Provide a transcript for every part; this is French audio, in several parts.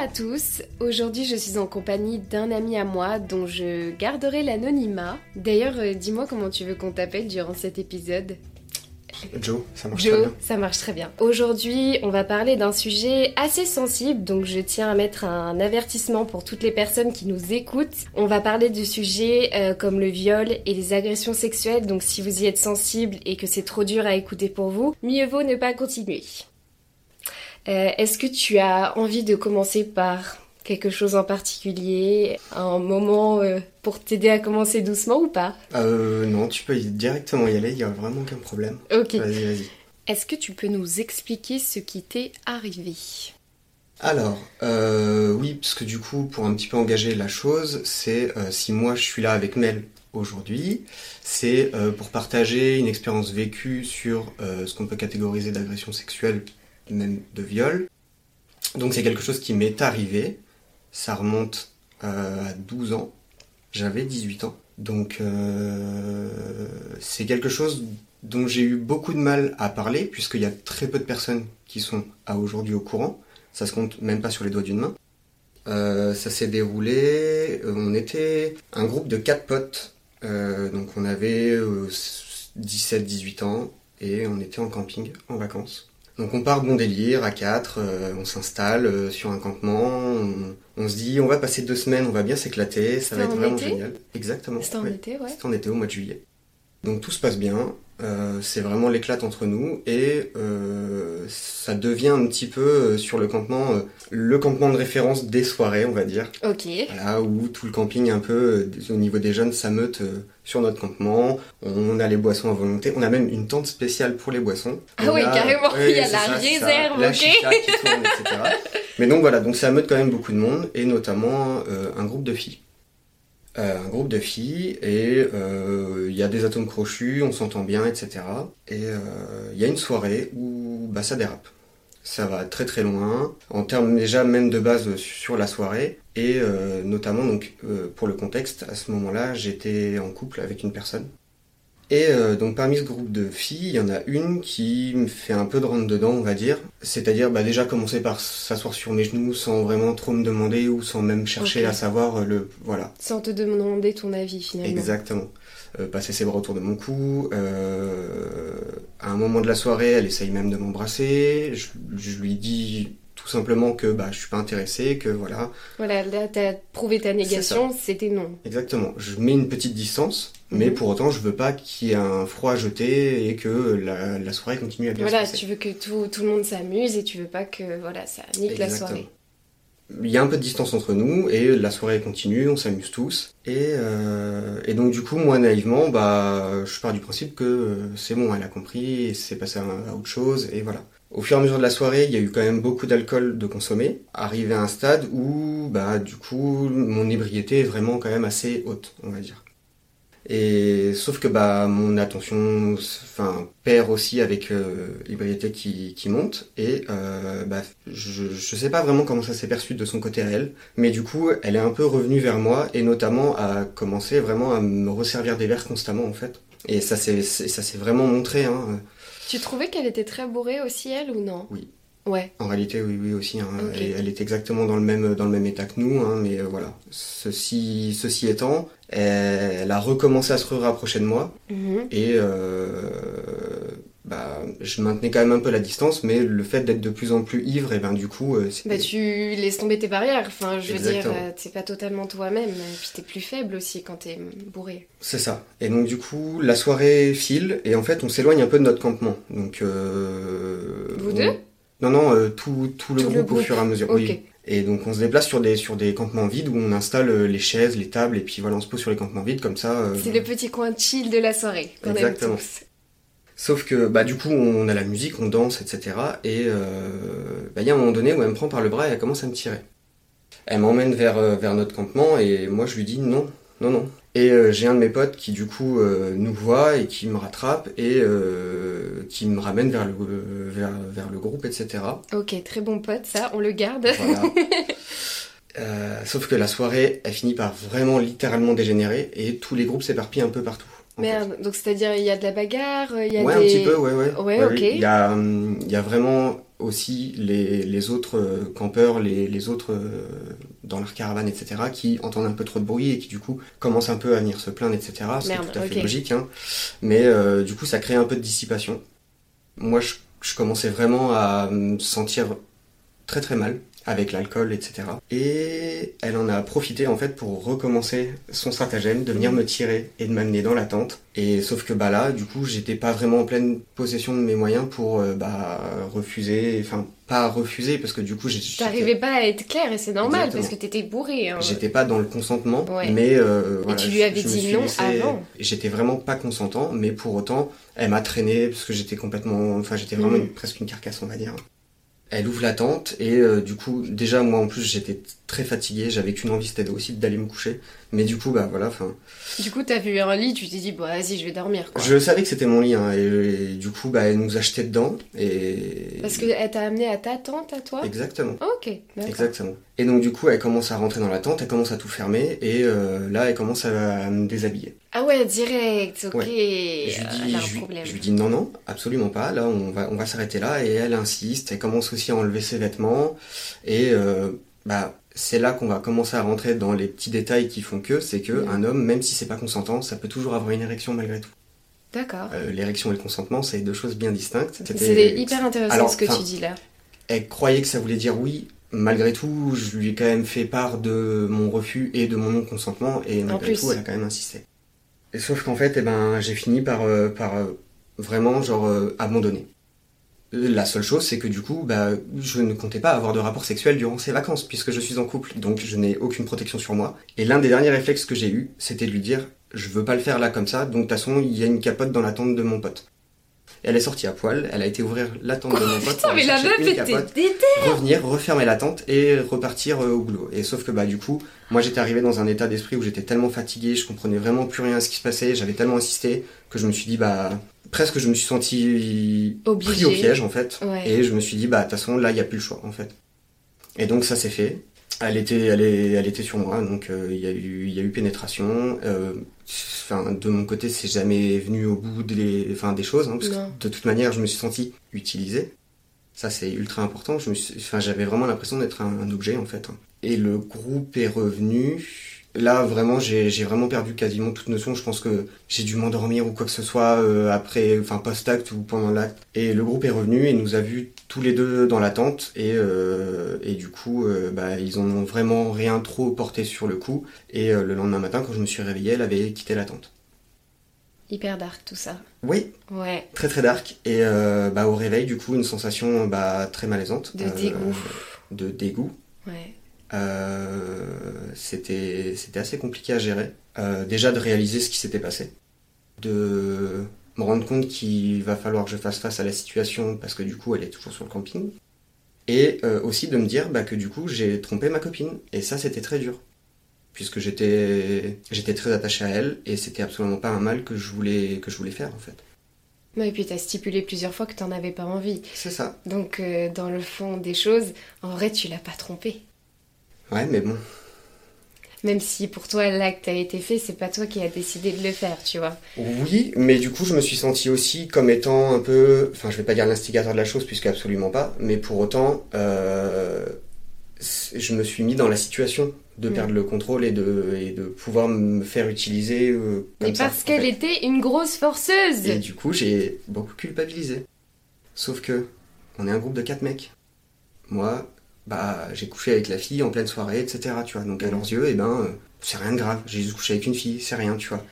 à tous, aujourd'hui je suis en compagnie d'un ami à moi dont je garderai l'anonymat. D'ailleurs, euh, dis-moi comment tu veux qu'on t'appelle durant cet épisode. Joe, ça marche très Joe, bien. ça marche très bien. Aujourd'hui, on va parler d'un sujet assez sensible, donc je tiens à mettre un avertissement pour toutes les personnes qui nous écoutent. On va parler de sujets euh, comme le viol et les agressions sexuelles, donc si vous y êtes sensible et que c'est trop dur à écouter pour vous, mieux vaut ne pas continuer. Euh, Est-ce que tu as envie de commencer par quelque chose en particulier, un moment euh, pour t'aider à commencer doucement ou pas? Euh, non, tu peux directement y aller, il y a vraiment aucun problème. Ok. Vas-y, vas-y. Est-ce que tu peux nous expliquer ce qui t'est arrivé? Alors, euh, oui, parce que du coup, pour un petit peu engager la chose, c'est euh, si moi je suis là avec Mel aujourd'hui, c'est euh, pour partager une expérience vécue sur ce qu'on peut catégoriser d'agression sexuelle, même de viol. Donc c'est quelque chose qui m'est arrivé, ça remonte euh, à 12 ans, j'avais 18 ans. Donc euh, c'est quelque chose dont j'ai eu beaucoup de mal à parler, puisqu'il y a très peu de personnes qui sont à aujourd'hui au courant. Ça se compte même pas sur les doigts d'une main. Euh, ça s'est déroulé. on était un groupe de quatre potes. Donc on avait 17-18 ans et on était en camping en vacances. Donc on part bon délire à quatre, euh, on s'installe euh, sur un campement, on, on se dit on va passer deux semaines, on va bien s'éclater, ça va être en vraiment été génial. Exactement. C'était en ouais. été, ouais. C'était en été au mois de juillet. Donc tout se passe bien, euh, c'est vraiment l'éclate entre nous et euh, ça devient un petit peu sur le campement, le campement de référence des soirées, on va dire. Ok. Voilà, où tout le camping un peu au niveau des jeunes s'ameute sur notre campement. On a les boissons à volonté. On a même une tente spéciale pour les boissons. Ah On oui, a- carrément, il y a la ça, ça. réserve, la chicha qui tourne, etc. Mais donc voilà, donc ça ameute quand même beaucoup de monde et notamment euh, un groupe de filles. Euh, un groupe de filles et euh, il y a des atomes crochus, on s'entend bien, etc. Et il y a une soirée où bah, ça dérape. Ça va très très loin, en termes déjà même de base sur la soirée, et euh, notamment donc euh, pour le contexte, à ce moment-là j'étais en couple avec une personne. Et euh, donc parmi ce groupe de filles, il y en a une qui me fait un peu de rentre dedans, on va dire. C'est-à-dire bah, déjà commencer par s'asseoir sur mes genoux sans vraiment trop me demander ou sans même chercher à savoir le... Voilà, Sans te demander ton avis finalement. Exactement. Euh, passer ses bras autour de mon cou. euh, à un moment de la soirée, elle essaye même de m'embrasser. Je, je lui dis tout simplement que bah, je suis pas intéressé, que voilà. Voilà, là t'as prouvé ta négation, c'était non. Exactement. Je mets une petite distance, mais Mhm. pour autant, je veux pas qu'il y ait un froid jeté et que la, la soirée continue à bien Voilà, se passer. tu veux que tout, tout le monde s'amuse et tu veux pas que voilà ça nique la soirée. Il y a un peu de distance entre nous et la soirée continue, on s'amuse tous. Et, euh, et donc du coup, moi naïvement, bah, je pars du principe que euh, c'est bon, elle a compris, c'est passé à, à autre chose, et voilà. Au fur et à mesure de la soirée, il y a eu quand même beaucoup d'alcool de consommer, arrivé à un stade où, bah, du coup, mon ébriété est vraiment quand même assez haute, on va dire. Et sauf que bah mon attention enfin perd aussi avec euh, qui, qui monte et euh, bah, je, je sais pas vraiment comment ça s'est perçu de son côté à elle mais du coup elle est un peu revenue vers moi et notamment a commencé vraiment à me resservir des verres constamment en fait et ça s'est c'est- ça s'est vraiment montré hein. Tu trouvais qu'elle était très bourrée aussi elle ou non? Oui. Ouais. en réalité oui oui aussi hein. Elle est exactement dans le même dans le même état que nous hein, mais euh, voilà ceci ceci étant elle a recommencé à se rapprocher de moi Mhm. Et euh, bah, je maintenais quand même un peu la distance, mais le fait d'être de plus en plus ivre, et ben du coup, euh, Bah tu laisses tomber tes barrières, enfin je veux Exactement. dire, euh, t'es pas totalement toi-même, puis t'es plus faible aussi quand t'es bourré. c'est ça. Et donc du coup, la soirée file, et en fait, on s'éloigne un peu de notre campement. Donc, euh, Vous on- deux Non, non, euh, tout, tout le Tout groupe le au fur et à mesure. Ok. Oui. Et donc on se déplace sur des sur des campements vides où on installe euh, les chaises, les tables, et puis voilà, on se pose sur les campements vides comme ça. euh, C'est le petit coin chill de la soirée qu'on aime Exactement. tous. Sauf que bah du coup on a la musique, on danse, etc. Et euh, bah, il y a un moment donné où elle me prend par le bras et elle commence à me tirer. Elle m'emmène vers, euh, vers notre campement et moi je lui dis non, non, non. Et euh, j'ai un de mes potes qui du coup euh, nous voit et qui me rattrape et euh, qui me ramène vers le, vers, vers le groupe, etc. Ok, très bon pote, ça, on le garde. Voilà. Euh, sauf que la soirée, elle finit par vraiment littéralement dégénérer et tous les groupes s'éparpillent un peu partout. Fait. Merde, donc c'est-à-dire il y a de la bagarre, il y a Ouais, des... un petit peu, ouais, ouais. Ouais, ok. Il y a, hum, il y a vraiment aussi les, les autres euh, campeurs, les, les autres euh, dans leur caravane, etc., qui entendent un peu trop de bruit et qui du coup commencent un peu à venir se plaindre, etc. Ce qui est Merde, tout à fait logique, hein. Mais euh, du coup, ça crée un peu de dissipation. Moi, je, je commençais vraiment à me sentir très très mal avec l'alcool, etc. Et elle en a profité en fait pour recommencer son stratagème de venir me tirer et de m'amener dans la tente. Et sauf que bah là, du coup, j'étais pas vraiment en pleine possession de mes moyens pour euh, bah refuser, enfin pas refuser parce que du coup, j'ai- T'arrivais pas à être clair et c'est normal Exactement. parce que t'étais bourré. hein. j'étais pas dans le consentement, Ouais. mais euh, voilà, tu lui avais je dit non laissé- avant. J'étais vraiment pas consentant, mais pour autant, elle m'a traîné parce que j'étais complètement, enfin j'étais vraiment une- presque une carcasse, on va dire. Elle ouvre la tente et euh, du coup, déjà moi en plus j'étais très fatigué, j'avais qu'une envie, c'était aussi d'aller me coucher. Mais du coup, bah voilà, enfin, Du coup, t'as vu un lit, tu t'es dit, bah vas-y, je vais dormir. Quoi. je savais que c'était mon lit, hein, et, et du coup, bah elle nous a jeté dedans et Parce qu'elle t'a amené à ta tente, à toi? Exactement. Ok, d'accord. Exactement. Et donc du coup, elle commence à rentrer dans la tente, elle commence à tout fermer, et euh, là, elle commence à, à me déshabiller. Ah ouais, direct, ok. Je lui, dis, elle a un je, lui- problème. je lui dis non, non, absolument pas. Là, on va, on va s'arrêter là. Et elle insiste. Elle commence aussi à enlever ses vêtements. Et euh, bah, c'est là qu'on va commencer à rentrer dans les petits détails qui font que, c'est que un homme, même si c'est pas consentant, ça peut toujours avoir une érection malgré tout. D'accord. Euh, L'érection et le consentement, c'est deux choses bien distinctes. C'était- C'est hyper intéressant Alors, ce que tu dis là. Elle croyait que ça voulait dire oui. Malgré tout, je lui ai quand même fait part de mon refus et de mon non-consentement, et malgré plus. tout, elle a quand même insisté. Et sauf qu'en fait, eh ben, j'ai fini par, euh, par euh, vraiment genre euh, abandonner. La seule chose, c'est que du coup, bah, je ne comptais pas avoir de rapport sexuel durant ces vacances, puisque je suis en couple, donc je n'ai aucune protection sur moi. Et l'un des derniers réflexes que j'ai eu, c'était de lui dire, je veux pas le faire là comme ça, donc de toute façon, il y a une capote dans la tente de mon pote. Et elle est sortie à poil, elle a été ouvrir la tente de mon pote. Putain, mais la meuf une était déter. revenir, refermer la tente et repartir euh, au boulot. Et sauf que bah du coup, moi j'étais arrivé dans un état d'esprit où j'étais tellement fatigué, je comprenais vraiment plus rien à ce qui se passait, j'avais tellement insisté que je me suis dit bah presque je me suis senti Obligé. pris au piège en fait Ouais. et je me suis dit bah de toute façon là il y a plus le choix en fait. Et donc ça s'est fait. Elle était, elle, est- elle était sur moi, donc euh, il y a eu, il y a eu pénétration. Euh, Enfin, de mon côté, c'est jamais venu au bout des, enfin, des choses, hein, parce Non. que de toute manière, je me suis senti utilisé. Ça, c'est ultra important. Je me suis- enfin, j'avais vraiment l'impression d'être un, un objet, en fait. hein. Et le groupe est revenu. Là, vraiment, j'ai vraiment perdu quasiment toute notion. Je pense que j'ai dû m'endormir ou quoi que ce soit euh, après, enfin, post-acte ou pendant l'acte. Et le groupe est revenu et nous a vus tous les deux dans la tente. Et, euh, et du coup, euh, bah, ils en ont vraiment rien trop porté sur le coup. Et le lendemain matin, quand je me suis réveillé, elle avait quitté la tente. Hyper dark tout ça. Oui, Ouais. très très dark. Et bah, au réveil, du coup, une sensation bah, très malaisante. De dégoût. De dégoût. Ouais. Euh, c'était assez compliqué à gérer. Euh, déjà de réaliser ce qui s'était passé, de me rendre compte qu'il va falloir que je fasse face à la situation parce que du coup elle est toujours sur le camping, et euh, aussi de me dire bah, que du coup j'ai trompé ma copine et ça c'était très dur puisque j'étais j'étais très attaché à elle et c'était absolument pas un mal que je voulais que je voulais faire en fait. Ouais, et puis t'as stipulé plusieurs fois que t'en avais pas envie. C'est ça. Donc euh, dans le fond des choses, en vrai tu l'as pas trompé. Ouais mais bon. Même si pour toi l'acte a été fait, c'est pas toi qui as décidé de le faire, tu vois. Oui, mais du coup, je me suis senti aussi comme étant un peu, enfin, je vais pas dire l'instigateur de la chose, puisque absolument pas, mais pour autant, euh, je me suis mis dans la situation de Mm. perdre le contrôle et de, et de pouvoir me faire utiliser euh, comme ça, parce en qu'elle était une grosse forceuse. Et du coup, j'ai beaucoup culpabilisé. Sauf que, on est un groupe de quatre mecs. Moi, bah, j'ai couché avec la fille en pleine soirée, etc. Tu vois. Donc à leurs yeux, eh ben, euh, c'est rien de grave. J'ai juste couché avec une fille, c'est rien, tu vois.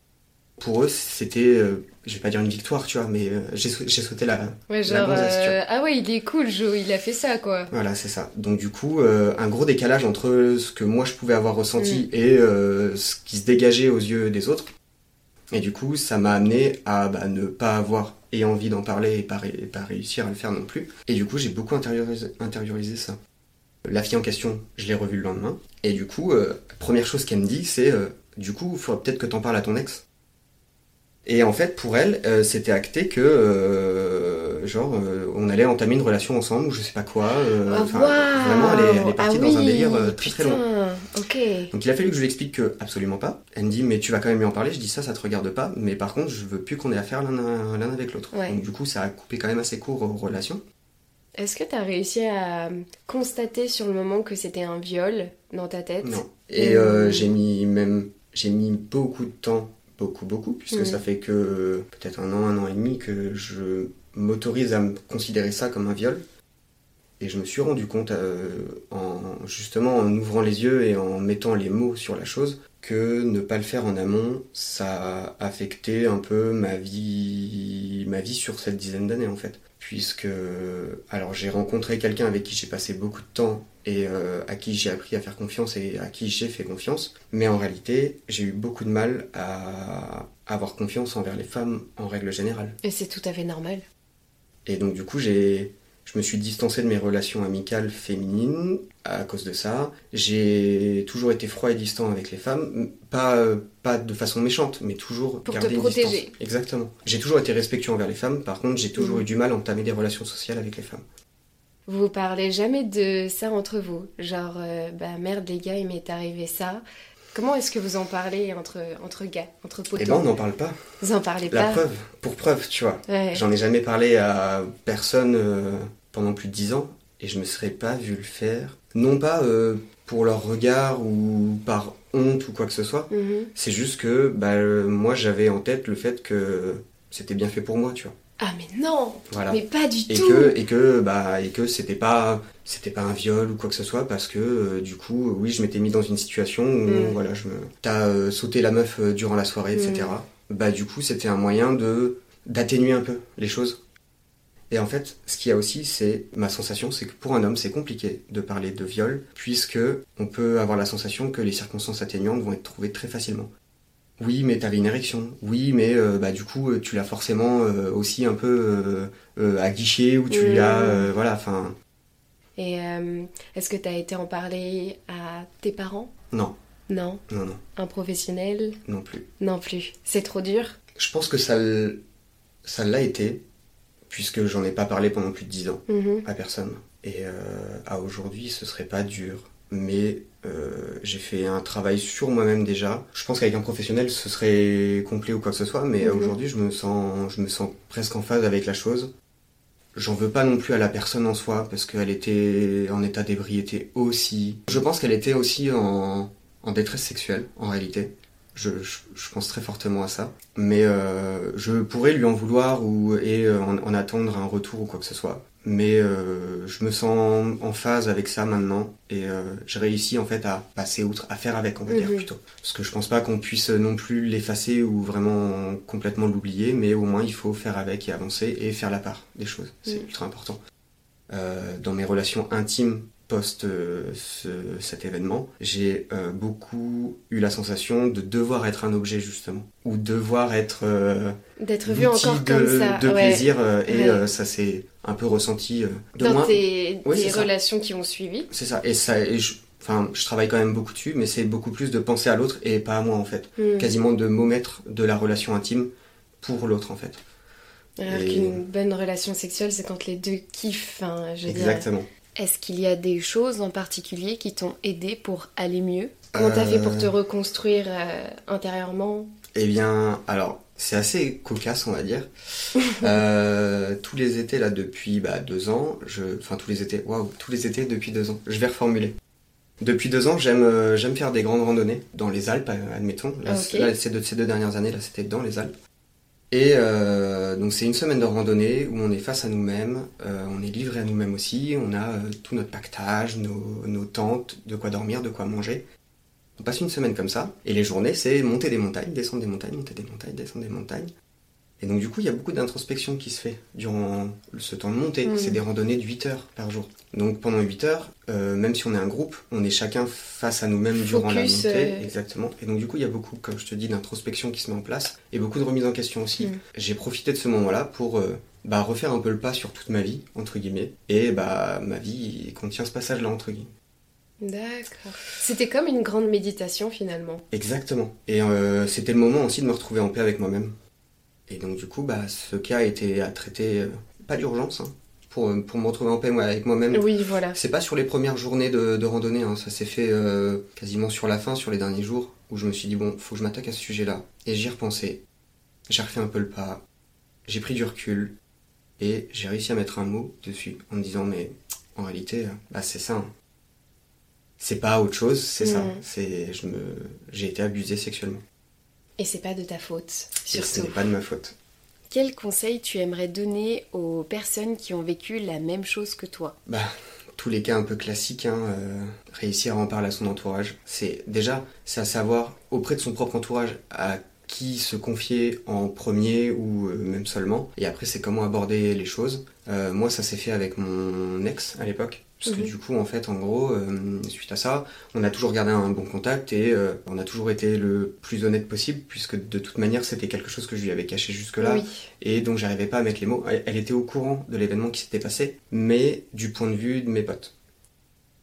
Pour eux, c'était, euh, je vais pas dire une victoire, tu vois, mais euh, j'ai j'ai sauté la. Ouais, La genre, gonzesse, tu euh, ah ouais, il est cool, Joe, il a fait ça, quoi. Voilà, c'est ça. Donc du coup, un gros décalage entre ce que moi je pouvais avoir ressenti Mm. et ce qui se dégageait aux yeux des autres. Et du coup, ça m'a amené à bah, ne pas avoir et envie d'en parler et pas, ré- et pas réussir à le faire non plus. Et du coup, j'ai beaucoup intériorisé, intériorisé ça. La fille en question, je l'ai revue le lendemain. Et du coup, euh, première chose qu'elle me dit, c'est euh, du coup, il faudrait peut-être que t'en parles à ton ex. Et en fait, pour elle, euh, c'était acté que, genre, on allait entamer une relation ensemble ou je sais pas quoi. Ah, Vraiment, elle est, elle est partie Ah dans un délire très très putain. long. ok. Donc il a fallu que je lui explique que absolument pas. Elle me dit mais tu vas quand même lui en parler. Je dis ça, ça te regarde pas. Mais par contre, je veux plus qu'on ait affaire l'un l'un avec l'autre. Ouais. Donc du coup, ça a coupé quand même assez court aux relations. Est-ce que t'as réussi à constater sur le moment que c'était un viol dans ta tête? Non. Et Mmh. euh, j'ai mis même j'ai mis beaucoup de temps, beaucoup beaucoup, puisque Mmh. ça fait que euh, peut-être un an, un an et demi que je m'autorise à me considérer ça comme un viol. Et je me suis rendu compte, euh, en, justement en ouvrant les yeux et en mettant les mots sur la chose, que ne pas le faire en amont, ça a affecté un peu ma vie, ma vie sur cette dizaine d'années en fait. Puisque, alors j'ai rencontré quelqu'un avec qui j'ai passé beaucoup de temps et euh, à qui j'ai appris à faire confiance et à qui j'ai fait confiance, mais en réalité, j'ai eu beaucoup de mal à avoir confiance envers les femmes en règle générale. Et c'est tout à fait normal. Et donc du coup, j'ai, je me suis distancé de mes relations amicales féminines à cause de ça. J'ai toujours été froid et distant avec les femmes, pas, euh, pas de façon méchante, mais toujours Pour te garder une protéger. distance. Exactement. J'ai toujours été respectueux envers les femmes, par contre, j'ai toujours Mhm. eu du mal à entamer des relations sociales avec les femmes. Vous parlez jamais de ça entre vous Genre, euh, bah merde les gars, il m'est arrivé ça. Comment est-ce que vous en parlez entre, entre gars, entre potos? Eh ben, on n'en parle pas. Vous en parlez La pas? preuve, pour preuve, tu vois. Ouais. J'en ai jamais parlé à personne euh, pendant plus de dix ans et je me serais pas vu le faire. Non pas euh, pour leur regard ou par honte ou quoi que ce soit. Mhm. C'est juste que bah, euh, moi j'avais en tête le fait que c'était bien fait pour moi, tu vois. Ah mais non Voilà. Mais pas du Et tout que et que bah et que c'était pas c'était pas un viol ou quoi que ce soit parce que euh, du coup oui je m'étais mis dans une situation où Mm. voilà je me t'as euh, sauté la meuf durant la soirée etc bah du coup c'était un moyen de d'atténuer un peu les choses et en fait ce qu'il y a aussi c'est ma sensation c'est que pour un homme c'est compliqué de parler de viol puisque on peut avoir la sensation que les circonstances atténuantes vont être trouvées très facilement oui, mais t'avais une érection. Oui, mais euh, bah du coup euh, tu l'as forcément euh, aussi un peu euh, aguiché ou tu l'as voilà. Enfin Et est-ce que t'as été en parler à tes parents? Non, Non? non, non, Un professionnel? Non plus. Non plus. C'est trop dur? Je pense que ça ça l'a été puisque j'en ai pas parlé pendant plus de dix ans Mhm. à personne. Et euh, à aujourd'hui ce serait pas dur. Mais euh, j'ai fait un travail sur moi-même déjà. Je pense qu'avec un professionnel ce serait complet ou quoi que ce soit, mais Mhm. aujourd'hui je me sens je me sens presque en phase avec la chose. J'en veux pas non plus à la personne en soi parce qu'elle était en état d'ébriété aussi. Je pense qu'elle était aussi en, en détresse sexuelle en réalité. Je, je, je pense très fortement à ça. Mais euh, je pourrais lui en vouloir ou et euh, en, en attendre un retour ou quoi que ce soit. Mais euh, je me sens en phase avec ça maintenant et euh, j'ai réussi en fait à passer outre, à faire avec on va dire Mhm. plutôt. Parce que je pense pas qu'on puisse non plus l'effacer ou vraiment complètement l'oublier, mais au moins il faut faire avec et avancer et faire la part des choses. C'est Mhm. ultra important. Euh, dans mes relations intimes post euh, ce- cet événement, j'ai euh, beaucoup eu la sensation de devoir être un objet justement, ou devoir être euh, D'être vu encore de, comme ça. de ouais. plaisir et Ouais. ça s'est un peu ressenti de Dans moi. tes, ça. relations qui ont suivi. C'est ça et ça et je, enfin je travaille quand même beaucoup dessus, mais c'est beaucoup plus de penser à l'autre et pas à moi en fait, Mhm. quasiment de m'omettre de la relation intime pour l'autre en fait. Alors Et- qu'une bonne relation sexuelle, c'est quand les deux kiffent. Enfin, je Exactement. Est-ce qu'il y a des choses en particulier qui t'ont aidé pour aller mieux Comment t'as fait pour te Euh. reconstruire euh, intérieurement? Eh bien, alors, c'est assez cocasse, on va dire. Euh, tous les étés, là, depuis bah, deux ans, je... enfin, tous les étés, waouh, tous les étés depuis deux ans, je vais reformuler. Depuis deux ans, j'aime euh, j'aime faire des grandes randonnées dans les Alpes, admettons. Là, c'est- là, ces, deux, ces deux dernières années, là, c'était dans les Alpes. Et euh, donc, c'est une semaine de randonnée où on est face à nous-mêmes, euh, on est livré à nous-mêmes aussi, on a euh, tout notre pactage, nos, nos tentes, de quoi dormir, de quoi manger. On passe une semaine comme ça, et les journées, c'est monter des montagnes, descendre des montagnes, monter des montagnes, descendre des montagnes. Et donc du coup, il y a beaucoup d'introspection qui se fait durant ce temps de montée. Mhm. C'est des randonnées de 8 heures par jour. Donc pendant 8 heures, euh, même si on est un groupe, on est chacun face à nous-mêmes durant la montée. euh, Exactement. Et donc du coup, il y a beaucoup, comme je te dis, d'introspection qui se met en place, et beaucoup de remise en question aussi. Mhm. J'ai profité de ce moment-là pour euh, bah, refaire un peu le pas sur toute ma vie, entre guillemets. Et bah ma vie contient ce passage-là, entre guillemets. D'accord. C'était comme une grande méditation finalement. Exactement. Et c'était le moment aussi de me retrouver en paix avec moi-même. Et donc du coup, bah, ce cas a été à traiter, euh, pas d'urgence, hein, pour, pour me retrouver en paix moi, avec moi-même. Oui, voilà. C'est pas sur les premières journées de, de randonnée, hein. ça s'est fait euh, quasiment sur la fin, sur les derniers jours, où je me suis dit, bon, faut que je m'attaque à ce sujet-là. Et j'y ai repensé. J'ai refait un peu le pas. J'ai pris du recul. Et j'ai réussi à mettre un mot dessus, en me disant, mais en réalité, euh, bah, c'est ça. hein. C'est pas autre chose, c'est ça. Mhm. C'est, je me, j'ai été abusé sexuellement. Et c'est pas de ta faute, Et ce surtout. n'est pas de ma faute. Quel conseil tu aimerais donner aux personnes qui ont vécu la même chose que toi? Bah, tous les cas un peu classiques, hein, euh, réussir à en parler à son entourage. C'est déjà, c'est à savoir auprès de son propre entourage à qui se confier en premier ou euh, même seulement. Et après, c'est comment aborder les choses. Euh, moi, ça s'est fait avec mon ex à l'époque. Parce que Mhm. du coup, en fait, en gros, euh, suite à ça, on a toujours gardé un bon contact et euh, on a toujours été le plus honnête possible, puisque de toute manière, c'était quelque chose que je lui avais caché jusque-là Oui. et donc j'arrivais pas à mettre les mots. Elle, était au courant de l'événement qui s'était passé, mais du point de vue de mes potes.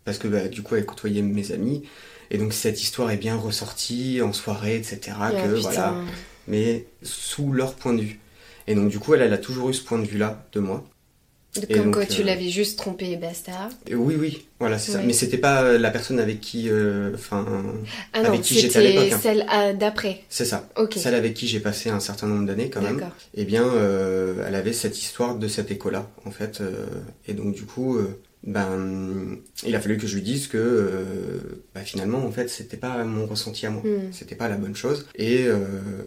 Parce que bah, du coup, elle côtoyait mes amis, et donc cette histoire est bien ressortie en soirée, etc. Ah, que putain. voilà, mais sous leur point de vue. Et donc du coup, elle, elle a toujours eu ce point de vue-là de moi. Comme Et quoi tu euh, l'avais juste trompé et basta. Et oui, oui, voilà, c'est ça. Mais c'était pas euh, la personne avec qui, euh, enfin, Ah non, avec qui j'étais à l'époque, hein. celle ah, d'après. c'est ça. Ok. Celle avec qui j'ai passé un certain nombre d'années quand même. D'accord. eh bien, euh, elle avait cette histoire de cette école-là, en fait. euh, et donc, du coup, euh, ben, il a fallu que je lui dise que, euh, bah, finalement, en fait, c'était pas mon ressenti à moi. Hmm. C'était pas la bonne chose. Et euh,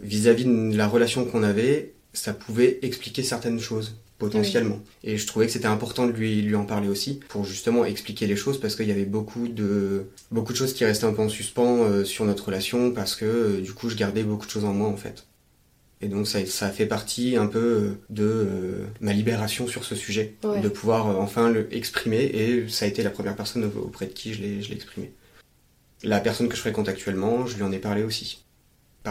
vis-à-vis de la relation qu'on avait, ça pouvait expliquer certaines choses potentiellement. Et je trouvais que c'était important de lui, lui en parler aussi pour justement expliquer les choses parce qu'il y avait beaucoup de beaucoup de choses qui restaient un peu en suspens euh, sur notre relation parce que euh, du coup je gardais beaucoup de choses en moi en fait. Et donc ça, ça fait partie un peu euh, de euh, ma libération sur ce sujet, Ouais. de pouvoir enfin le exprimer et ça a été la première personne au- auprès de qui je l'ai je l'ai exprimé. La personne que je fréquente actuellement, je lui en ai parlé aussi.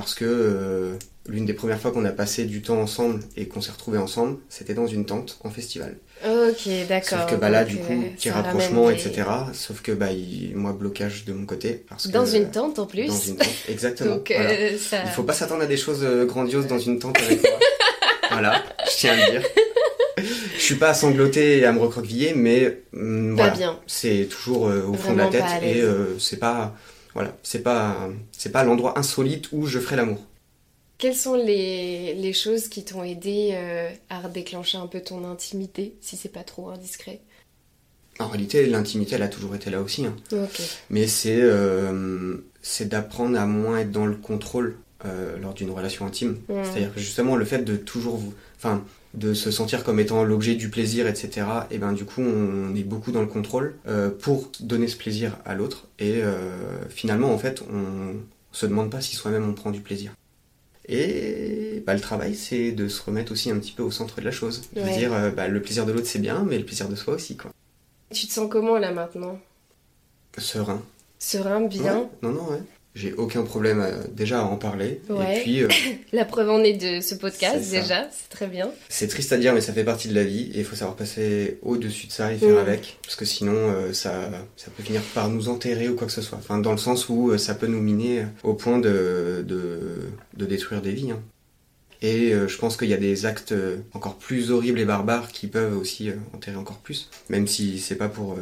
Parce que euh, l'une des premières fois qu'on a passé du temps ensemble et qu'on s'est retrouvés ensemble, c'était dans une tente en festival. Ok, d'accord. Sauf que bah là, du euh, coup, petit rapprochement, des- etc. Sauf que bah, il- moi, blocage de mon côté. Parce Dans que, une tente en plus. Dans une tente, exactement. Donc voilà. euh, ça. Il faut pas s'attendre à des choses euh, grandioses dans une tente avec moi. voilà, je tiens à le dire. Je suis pas à sangloter et à me recroqueviller, mais Pas voilà, c'est toujours euh, au fond de la tête et euh, c'est pas voilà, c'est pas c'est pas l'endroit insolite où je ferai l'amour. Quelles sont les, les choses qui t'ont aidé euh, à déclencher un peu ton intimité, si c'est pas trop indiscret? En réalité, l'intimité, elle a toujours été là aussi. hein. Mais c'est euh, c'est d'apprendre à moins être dans le contrôle euh, lors d'une relation intime. C'est-à-dire que justement le fait de toujours vous, enfin, de se sentir comme étant l'objet du plaisir, etc. Et ben du coup on est beaucoup dans le contrôle euh, pour donner ce plaisir à l'autre. Et euh, finalement en fait on se demande pas si soi-même on prend du plaisir. Et bah, le travail c'est de se remettre aussi un petit peu au centre de la chose. De Ouais. dire euh, bah, le plaisir de l'autre c'est bien, mais le plaisir de soi aussi quoi. Tu te sens comment là maintenant? Serein. Serein, bien Ouais, non, non, ouais. J'ai aucun problème euh, déjà à en parler. Ouais. Et puis, euh, La preuve en est de ce podcast déjà, c'est très bien. c'est triste à dire, mais ça fait partie de la vie. Et il faut savoir passer au-dessus de ça et faire Mm. avec. Parce que sinon, euh, ça, ça peut finir par nous enterrer ou quoi que ce soit. Enfin, dans le sens où euh, ça peut nous miner au point de, de, de détruire des vies. hein. Et je pense qu'il y a des actes encore plus horribles et barbares qui peuvent aussi enterrer encore plus. Même si c'est pas pour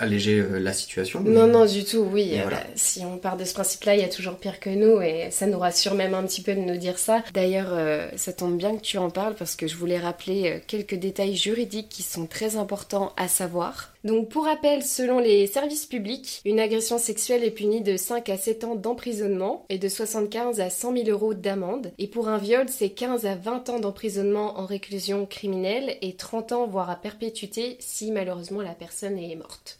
alléger euh, la situation. Non, mais- non, du tout, oui. Euh, voilà. si on part de ce principe-là, il y a toujours pire que nous et ça nous rassure même un petit peu de nous dire ça. D'ailleurs, euh, ça tombe bien que tu en parles parce que je voulais rappeler quelques détails juridiques qui sont très importants à savoir. Donc, pour rappel, selon les services publics, une agression sexuelle est punie de 5 à 7 ans d'emprisonnement et de 75 à 100 000 euros d'amende. Et pour un viol, c'est 15 à 20 ans d'emprisonnement en réclusion criminelle et 30 ans, voire à perpétuité, si malheureusement la personne est morte.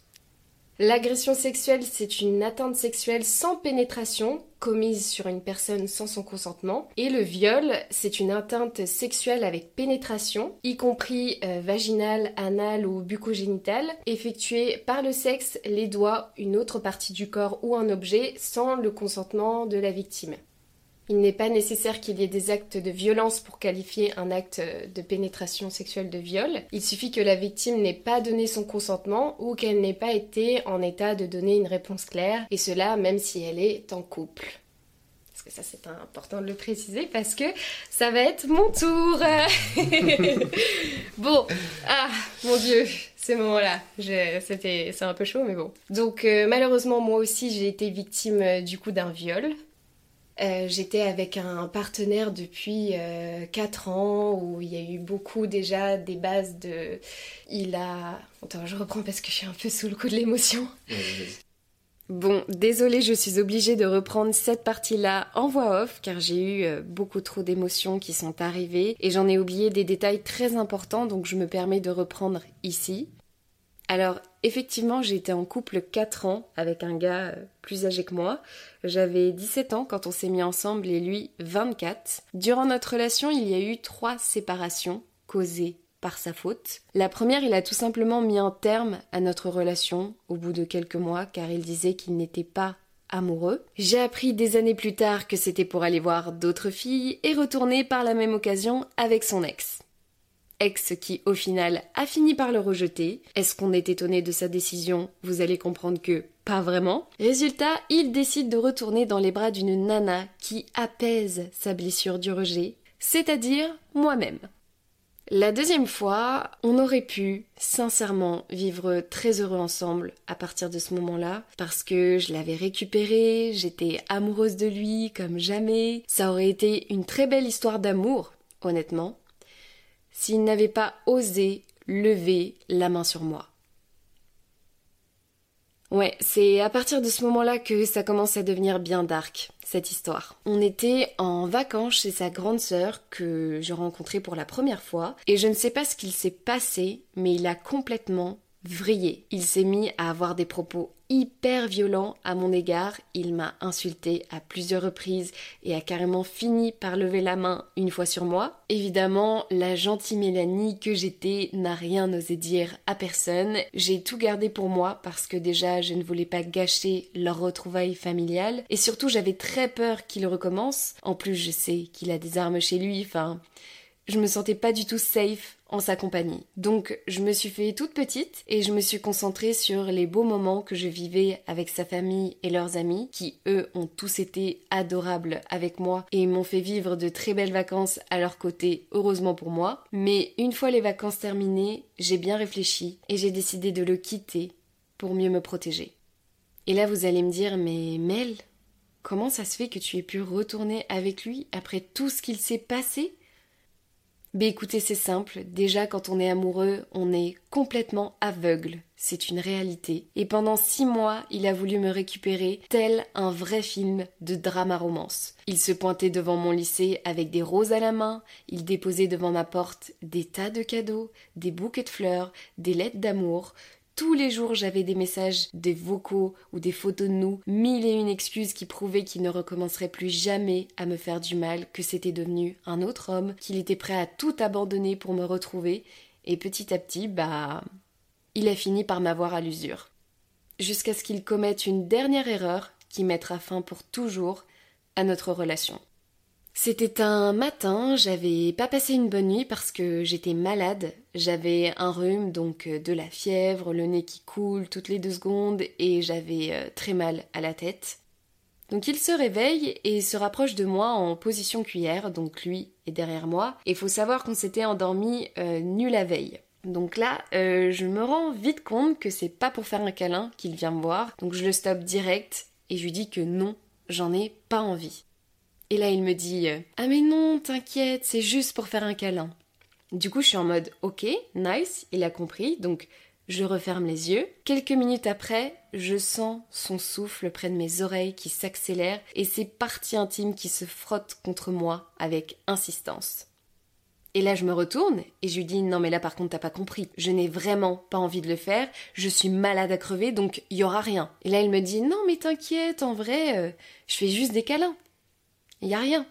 L'agression sexuelle, c'est une atteinte sexuelle sans pénétration commise sur une personne sans son consentement. Et le viol, c'est une atteinte sexuelle avec pénétration, y compris euh, vaginale, anale ou bucogénitale, effectuée par le sexe, les doigts, une autre partie du corps ou un objet sans le consentement de la victime. Il n'est pas nécessaire qu'il y ait des actes de violence pour qualifier un acte de pénétration sexuelle de viol. Il suffit que la victime n'ait pas donné son consentement ou qu'elle n'ait pas été en état de donner une réponse claire, et cela même si elle est en couple. parce que ça c'est important de le préciser, parce que ça va être mon tour. bon, ah, mon Dieu, ces moments-là, c'est un peu chaud, mais bon. Donc euh, malheureusement, moi aussi, j'ai été victime euh, du coup d'un viol. Euh, j'étais avec un partenaire depuis 4 ans où il y a eu beaucoup déjà des bases de... Il a... Attends, je reprends parce que je suis un peu sous le coup de l'émotion. Bon, désolée, je suis obligée de reprendre cette partie-là en voix off car j'ai eu euh, beaucoup trop d'émotions qui sont arrivées et j'en ai oublié des détails très importants donc je me permets de reprendre ici. Alors, effectivement, j'ai été en couple 4 ans avec un gars euh, plus âgé que moi. J'avais 17 ans quand on s'est mis ensemble et lui 24. Durant notre relation, il y a eu trois séparations causées par sa faute. La première, il a tout simplement mis un terme à notre relation au bout de quelques mois car il disait qu'il n'était pas amoureux. J'ai appris des années plus tard que c'était pour aller voir d'autres filles et retourner par la même occasion avec son ex. Ex qui au final a fini par le rejeter. Est-ce qu'on est étonné de sa décision? Vous allez comprendre que pas vraiment. Résultat, il décide de retourner dans les bras d'une nana qui apaise sa blessure du rejet, c'est-à-dire moi-même. La deuxième fois, on aurait pu sincèrement vivre très heureux ensemble à partir de ce moment-là, parce que je l'avais récupéré, j'étais amoureuse de lui comme jamais, ça aurait été une très belle histoire d'amour, honnêtement, s'il n'avait pas osé lever la main sur moi. Ouais, c'est à partir de ce moment-là que ça commence à devenir bien dark, cette histoire. On était en vacances chez sa grande sœur que je rencontrais pour la première fois, et je ne sais pas ce qu'il s'est passé, mais il a complètement vrillé. Il s'est mis à avoir des propos hyper violent à mon égard. Il m'a insulté à plusieurs reprises et a carrément fini par lever la main une fois sur moi. Évidemment, la gentille Mélanie que j'étais n'a rien osé dire à personne. J'ai tout gardé pour moi parce que déjà je ne voulais pas gâcher leur retrouvaille familiale et surtout j'avais très peur qu'il recommence. En plus, je sais qu'il a des armes chez lui, enfin, je me sentais pas du tout safe en sa compagnie. Donc je me suis fait toute petite et je me suis concentrée sur les beaux moments que je vivais avec sa famille et leurs amis qui eux ont tous été adorables avec moi et m'ont fait vivre de très belles vacances à leur côté, heureusement pour moi. Mais une fois les vacances terminées, j'ai bien réfléchi et j'ai décidé de le quitter pour mieux me protéger. Et là vous allez me dire mais Mel, comment ça se fait que tu aies pu retourner avec lui après tout ce qu'il s'est passé? Ben écoutez, c'est simple. Déjà, quand on est amoureux, on est complètement aveugle. C'est une réalité. Et pendant six mois, il a voulu me récupérer tel un vrai film de drama romance. Il se pointait devant mon lycée avec des roses à la main, il déposait devant ma porte des tas de cadeaux, des bouquets de fleurs, des lettres d'amour, tous les jours, j'avais des messages, des vocaux ou des photos de nous, mille et une excuses qui prouvaient qu'il ne recommencerait plus jamais à me faire du mal, que c'était devenu un autre homme, qu'il était prêt à tout abandonner pour me retrouver, et petit à petit, bah, il a fini par m'avoir à l'usure. Jusqu'à ce qu'il commette une dernière erreur qui mettra fin pour toujours à notre relation. C'était un matin, j'avais pas passé une bonne nuit parce que j'étais malade. J'avais un rhume, donc euh, de la fièvre, le nez qui coule toutes les deux secondes et j'avais euh, très mal à la tête. Donc il se réveille et se rapproche de moi en position cuillère, donc lui est derrière moi. Et faut savoir qu'on s'était endormi euh, la veille. Donc là, je me rends vite compte que c'est pas pour faire un câlin qu'il vient me voir, donc je le stoppe direct et je lui dis que non, j'en ai pas envie. Et là, il me dit Ah, mais non, t'inquiète, c'est juste pour faire un câlin. Du coup, je suis en mode Ok, nice, il a compris, donc je referme les yeux. Quelques minutes après, je sens son souffle près de mes oreilles qui s'accélère et ses parties intimes qui se frottent contre moi avec insistance. Et là, je me retourne et je lui dis non mais là par contre t'as pas compris. Je n'ai vraiment pas envie de le faire. Je suis malade à crever donc il y aura rien. Et là, il me dit non mais t'inquiète, en vrai, euh, je fais juste des câlins. Il a rien.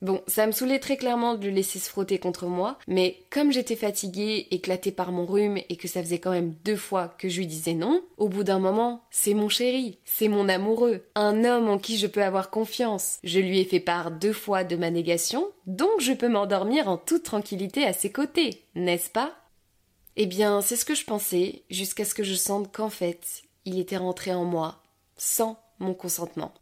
Bon, ça me saoulait très clairement de le laisser se frotter contre moi, mais comme j'étais fatiguée, éclatée par mon rhume et que ça faisait quand même deux fois que je lui disais non, au bout d'un moment, c'est mon chéri, c'est mon amoureux, un homme en qui je peux avoir confiance. Je lui ai fait part deux fois de ma négation, donc je peux m'endormir en toute tranquillité à ses côtés, n'est-ce pas? Eh bien, c'est ce que je pensais, jusqu'à ce que je sente qu'en fait, il était rentré en moi, sans mon consentement.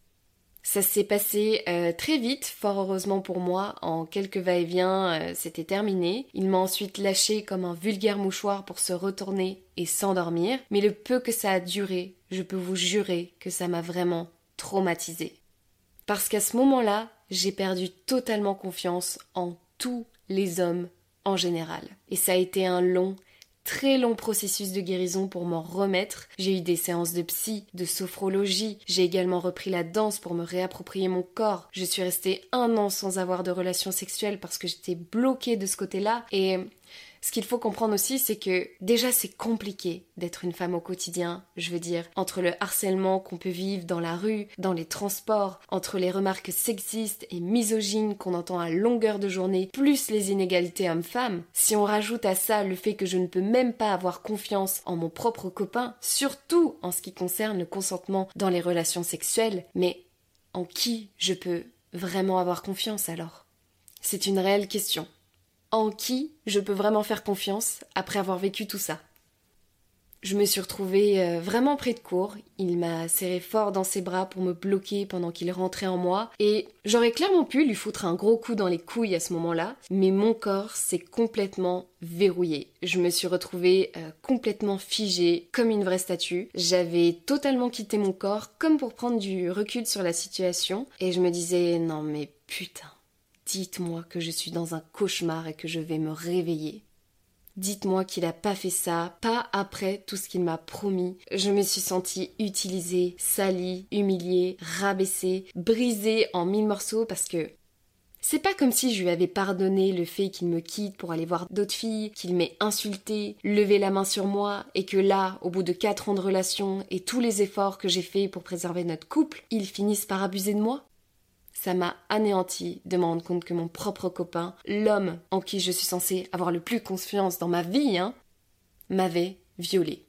Ça s'est passé euh, très vite, fort heureusement pour moi. En quelques va-et-vient, euh, c'était terminé. Il m'a ensuite lâché comme un vulgaire mouchoir pour se retourner et s'endormir. Mais le peu que ça a duré, je peux vous jurer que ça m'a vraiment traumatisé. Parce qu'à ce moment-là, j'ai perdu totalement confiance en tous les hommes en général. Et ça a été un long très long processus de guérison pour m'en remettre. J'ai eu des séances de psy, de sophrologie. J'ai également repris la danse pour me réapproprier mon corps. Je suis restée un an sans avoir de relations sexuelles parce que j'étais bloquée de ce côté-là. Et ce qu'il faut comprendre aussi, c'est que déjà c'est compliqué d'être une femme au quotidien, je veux dire, entre le harcèlement qu'on peut vivre dans la rue, dans les transports, entre les remarques sexistes et misogynes qu'on entend à longueur de journée, plus les inégalités hommes-femmes. Si on rajoute à ça le fait que je ne peux même pas avoir confiance en mon propre copain, surtout en ce qui concerne le consentement dans les relations sexuelles, mais en qui je peux vraiment avoir confiance alors? C'est une réelle question en qui je peux vraiment faire confiance après avoir vécu tout ça. Je me suis retrouvée euh, vraiment près de court, il m'a serré fort dans ses bras pour me bloquer pendant qu'il rentrait en moi, et j'aurais clairement pu lui foutre un gros coup dans les couilles à ce moment-là, mais mon corps s'est complètement verrouillé. Je me suis retrouvée euh, complètement figée, comme une vraie statue. J'avais totalement quitté mon corps, comme pour prendre du recul sur la situation, et je me disais non mais putain Dites-moi que je suis dans un cauchemar et que je vais me réveiller. Dites-moi qu'il n'a pas fait ça, pas après tout ce qu'il m'a promis. Je me suis sentie utilisée, salie, humiliée, rabaissée, brisée en mille morceaux parce que c'est pas comme si je lui avais pardonné le fait qu'il me quitte pour aller voir d'autres filles, qu'il m'ait insulté, levé la main sur moi, et que là, au bout de quatre ans de relation et tous les efforts que j'ai faits pour préserver notre couple, il finisse par abuser de moi ça m'a anéanti de me rendre compte que mon propre copain, l'homme en qui je suis censée avoir le plus confiance dans ma vie, hein, m'avait violée.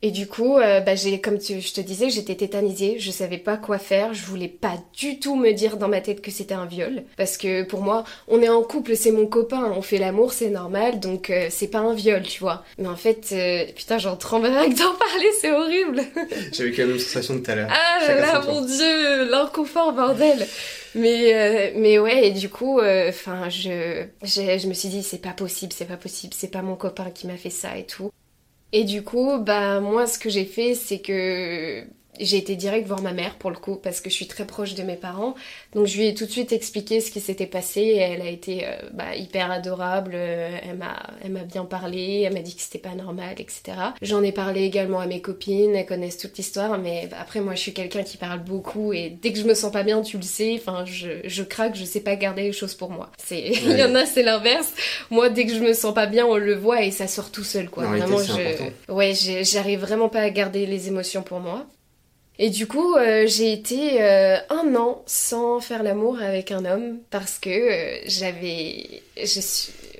Et du coup, euh, bah, j'ai, comme je te disais, j'étais tétanisée, je savais pas quoi faire, je voulais pas du tout me dire dans ma tête que c'était un viol, parce que pour moi, on est en couple, c'est mon copain, on fait l'amour, c'est normal, donc euh, c'est pas un viol, tu vois. Mais en fait, euh, putain, j'en tremble rien que d'en parler, c'est horrible. J'ai eu quand même sensation tout à l'heure. Ah là là, mon dieu, l'inconfort, bordel. Mais mais ouais, et du coup, enfin, je, je je me suis dit c'est pas possible, c'est pas possible, c'est pas mon copain qui m'a fait ça et tout. Et du coup, bah moi ce que j'ai fait c'est que j'ai été direct voir ma mère pour le coup parce que je suis très proche de mes parents. Donc je lui ai tout de suite expliqué ce qui s'était passé et elle a été euh, bah, hyper adorable. Elle m'a, elle m'a bien parlé, elle m'a dit que c'était pas normal, etc. J'en ai parlé également à mes copines, elles connaissent toute l'histoire, mais bah, après moi je suis quelqu'un qui parle beaucoup et dès que je me sens pas bien, tu le sais. Enfin je, je craque, je sais pas garder les choses pour moi. C'est, il y en a c'est l'inverse. Moi dès que je me sens pas bien, on le voit et ça sort tout seul quoi. vraiment je, ouais j'arrive vraiment pas à garder les émotions pour moi. Et du coup, euh, j'ai été euh, un an sans faire l'amour avec un homme parce que euh, j'avais,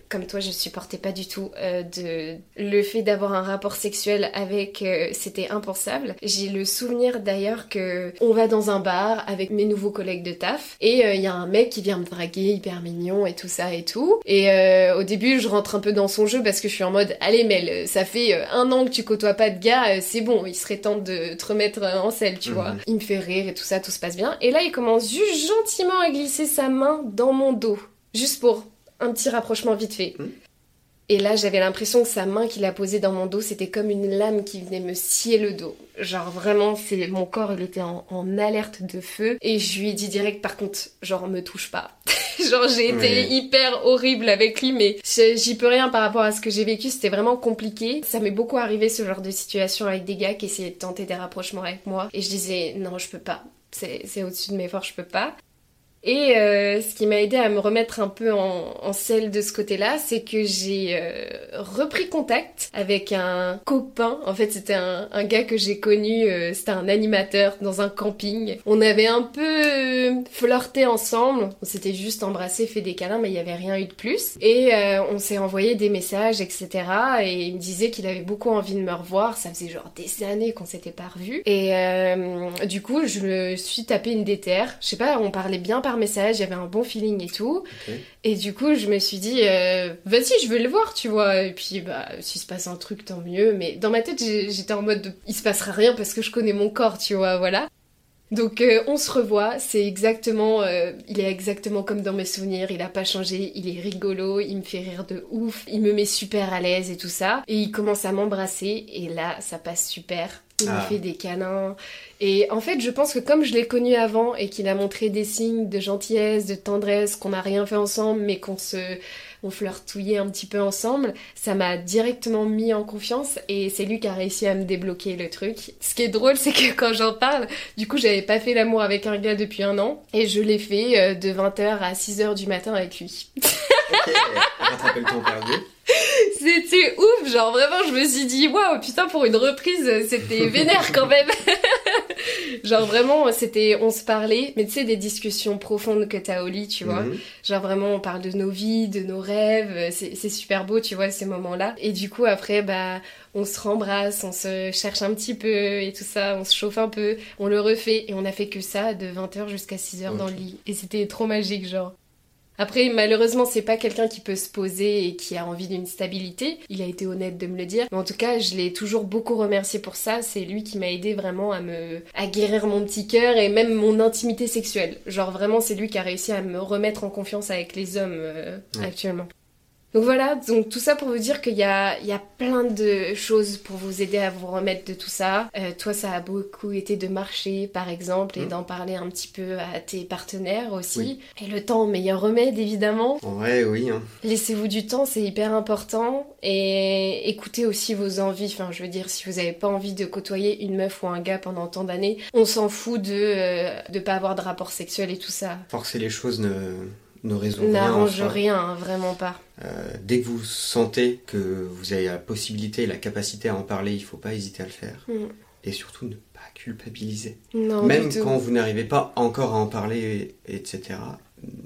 comme toi, je supportais pas du tout euh, de le fait d'avoir un rapport sexuel avec. Euh, c'était impensable. J'ai le souvenir d'ailleurs que on va dans un bar avec mes nouveaux collègues de taf et il euh, y a un mec qui vient me draguer, hyper mignon et tout ça et tout. Et au début, je rentre un peu dans son jeu parce que je suis en mode allez Mel, ça fait un an que tu côtoies pas de gars, c'est bon, il serait temps de te remettre en selle, tu vois. Mhm. Il me fait rire et tout ça, tout se passe bien. Et là, il commence juste gentiment à glisser sa main dans mon dos, juste pour un petit rapprochement vite fait. Hmm. Et là, j'avais l'impression que sa main qu'il a posée dans mon dos, c'était comme une lame qui venait me scier le dos. Genre vraiment, c'est mon corps, il était en, alerte de feu. Et je lui ai dit direct, par contre, genre, me touche pas. genre, j'ai été hyper horrible avec lui, mais j'y peux rien par rapport à ce que j'ai vécu. C'était vraiment compliqué. Ça m'est beaucoup arrivé ce genre de situation avec des gars qui essayaient de tenter des rapprochements avec moi. Et je disais, non, je peux pas. C'est au-dessus de mes forces, je peux pas. Et euh, ce qui m'a aidé à me remettre un peu en, en selle de ce côté-là, c'est que j'ai euh, repris contact avec un copain. En fait, c'était un, un, gars que j'ai connu, euh, c'était un animateur dans un camping. On avait un peu flirté ensemble, on s'était juste embrassé, fait des câlins, mais il n'y avait rien eu de plus. Et on s'est envoyé des messages, etc. Et il me disait qu'il avait beaucoup envie de me revoir. Ça faisait genre des années qu'on s'était pas revus. Et du coup, je me suis tapé une déterre. Je sais pas, on parlait bien par message, il y avait un bon feeling et tout. Et du coup, je me suis dit, euh, vas-y, je veux le voir, tu vois. Et puis, bah, s'il se passe un truc, tant mieux. Mais dans ma tête, j'étais en mode, il se passera rien parce que je connais mon corps, tu vois, voilà. Donc euh, on se revoit, c'est exactement, euh, il est exactement comme dans mes souvenirs, il a pas changé, il est rigolo, il me fait rire de ouf, il me met super à l'aise et tout ça. Et il commence à m'embrasser et là ça passe super. Il me Ah. fait des câlins. Et en fait, je pense que comme je l'ai connu avant et qu'il a montré des signes de gentillesse, de tendresse, qu'on n'a rien fait ensemble, mais qu'on se, on flirtouillait un petit peu ensemble, ça m'a directement mis en confiance et c'est lui qui a réussi à me débloquer le truc. Ce qui est drôle, c'est que quand j'en parle, du coup, j'avais pas fait l'amour avec un gars depuis un an et je l'ai fait euh, de 20h à 6h du matin avec lui. Ok, rattraper le temps perdu. C'était ouf, genre vraiment, je me suis dit, waouh, putain, pour une reprise, c'était vénère quand même. genre vraiment, c'était, on se parlait, mais tu sais, des discussions profondes que t'as au lit, tu vois. Mhm. Genre vraiment, on parle de nos vies, de nos rêves, c'est c'est super beau, tu vois, ces moments-là. Et du coup, après, bah, on se rembrasse, on se cherche un petit peu et tout ça, on se chauffe un peu, on le refait, et on a fait que ça de 20h jusqu'à 6h dans le lit. Et c'était trop magique, genre. Après, malheureusement, c'est pas quelqu'un qui peut se poser et qui a envie d'une stabilité. Il a été honnête de me le dire. Mais en tout cas, je l'ai toujours beaucoup remercié pour ça. C'est lui qui m'a aidé vraiment à me, à guérir mon petit cœur et même mon intimité sexuelle. Genre vraiment, c'est lui qui a réussi à me remettre en confiance avec les hommes euh, Ouais. actuellement. Donc voilà, donc tout ça pour vous dire qu'il y a, il y a plein de choses pour vous aider à vous remettre de tout ça. Euh, toi, ça a beaucoup été de marcher, par exemple, et Mm. d'en parler un petit peu à tes partenaires aussi. Oui. Et le temps, meilleur remède, évidemment. En vrai, oui. hein. Laissez-vous du temps, c'est hyper important. Et écoutez aussi vos envies. Enfin, je veux dire, si vous n'avez pas envie de côtoyer une meuf ou un gars pendant tant d'années, on s'en fout de euh, de pas avoir de rapport sexuel et tout ça. Forcer les choses ne, ne résout rien. N'arrange enfin. rien, hein, vraiment pas. Euh, dès que vous sentez que vous avez la possibilité et la capacité à en parler, il faut pas hésiter à le faire. Mm. Et surtout ne pas culpabiliser. Non, Même quand vous n'arrivez pas encore à en parler, et- etc.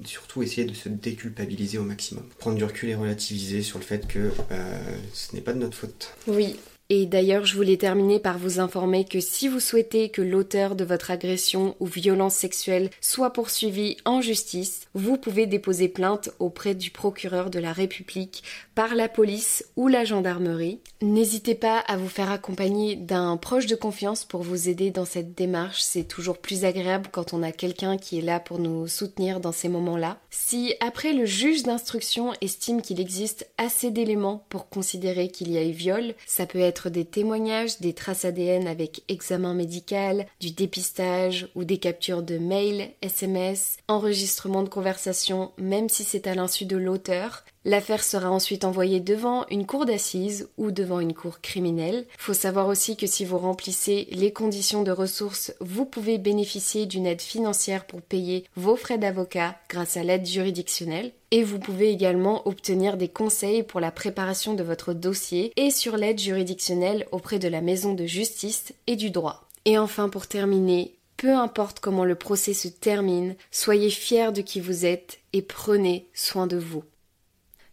Surtout essayer de se déculpabiliser au maximum. Prendre du recul et relativiser sur le fait que euh, ce n'est pas de notre faute. Oui. Et d'ailleurs, je voulais terminer par vous informer que si vous souhaitez que l'auteur de votre agression ou violence sexuelle soit poursuivi en justice, vous pouvez déposer plainte auprès du procureur de la République par la police ou la gendarmerie. N'hésitez pas à vous faire accompagner d'un proche de confiance pour vous aider dans cette démarche. C'est toujours plus agréable quand on a quelqu'un qui est là pour nous soutenir dans ces moments-là. Si après le juge d'instruction estime qu'il existe assez d'éléments pour considérer qu'il y a eu viol, ça peut être des témoignages, des traces ADN avec examen médical, du dépistage ou des captures de mails, SMS, enregistrement de conversation, même si c'est à l'insu de l'auteur. L'affaire sera ensuite envoyée devant une cour d'assises ou devant une cour criminelle. Faut savoir aussi que si vous remplissez les conditions de ressources, vous pouvez bénéficier d'une aide financière pour payer vos frais d'avocat grâce à l'aide juridictionnelle. Et vous pouvez également obtenir des conseils pour la préparation de votre dossier et sur l'aide juridictionnelle auprès de la maison de justice et du droit. Et enfin pour terminer, peu importe comment le procès se termine, soyez fiers de qui vous êtes et prenez soin de vous.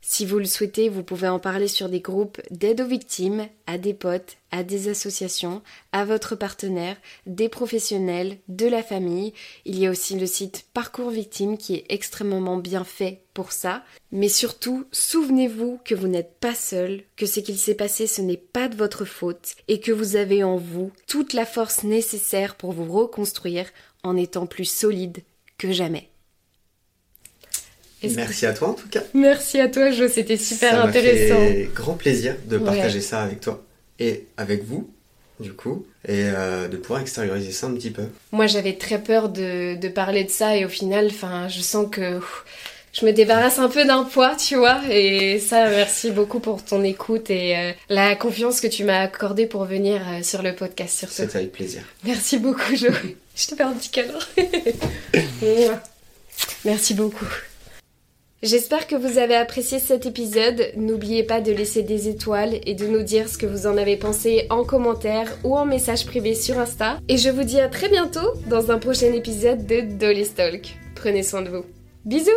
Si vous le souhaitez, vous pouvez en parler sur des groupes d'aide aux victimes, à des potes, à des associations, à votre partenaire, des professionnels, de la famille. Il y a aussi le site Parcours Victime qui est extrêmement bien fait pour ça. Mais surtout, souvenez-vous que vous n'êtes pas seul, que ce qu'il s'est passé ce n'est pas de votre faute et que vous avez en vous toute la force nécessaire pour vous reconstruire en étant plus solide que jamais. Merci à toi en tout cas. Merci à toi, Jo, c'était super ça intéressant. fait grand plaisir de Ouais. partager ça avec toi et avec vous, du coup, et euh, de pouvoir extérioriser ça un petit peu. Moi, j'avais très peur de, de parler de ça et au final, enfin, je sens que ouf, je me débarrasse un peu d'un poids, tu vois. Et ça, merci beaucoup pour ton écoute et euh, la confiance que tu m'as accordée pour venir euh, sur le podcast surtout. C'est avec plaisir. Merci beaucoup, Jo. je te fais un petit câlin. Merci beaucoup. J'espère que vous avez apprécié cet épisode. N'oubliez pas de laisser des étoiles et de nous dire ce que vous en avez pensé en commentaire ou en message privé sur Insta. Et je vous dis à très bientôt dans un prochain épisode de Dolly Stalk. Prenez soin de vous. Bisous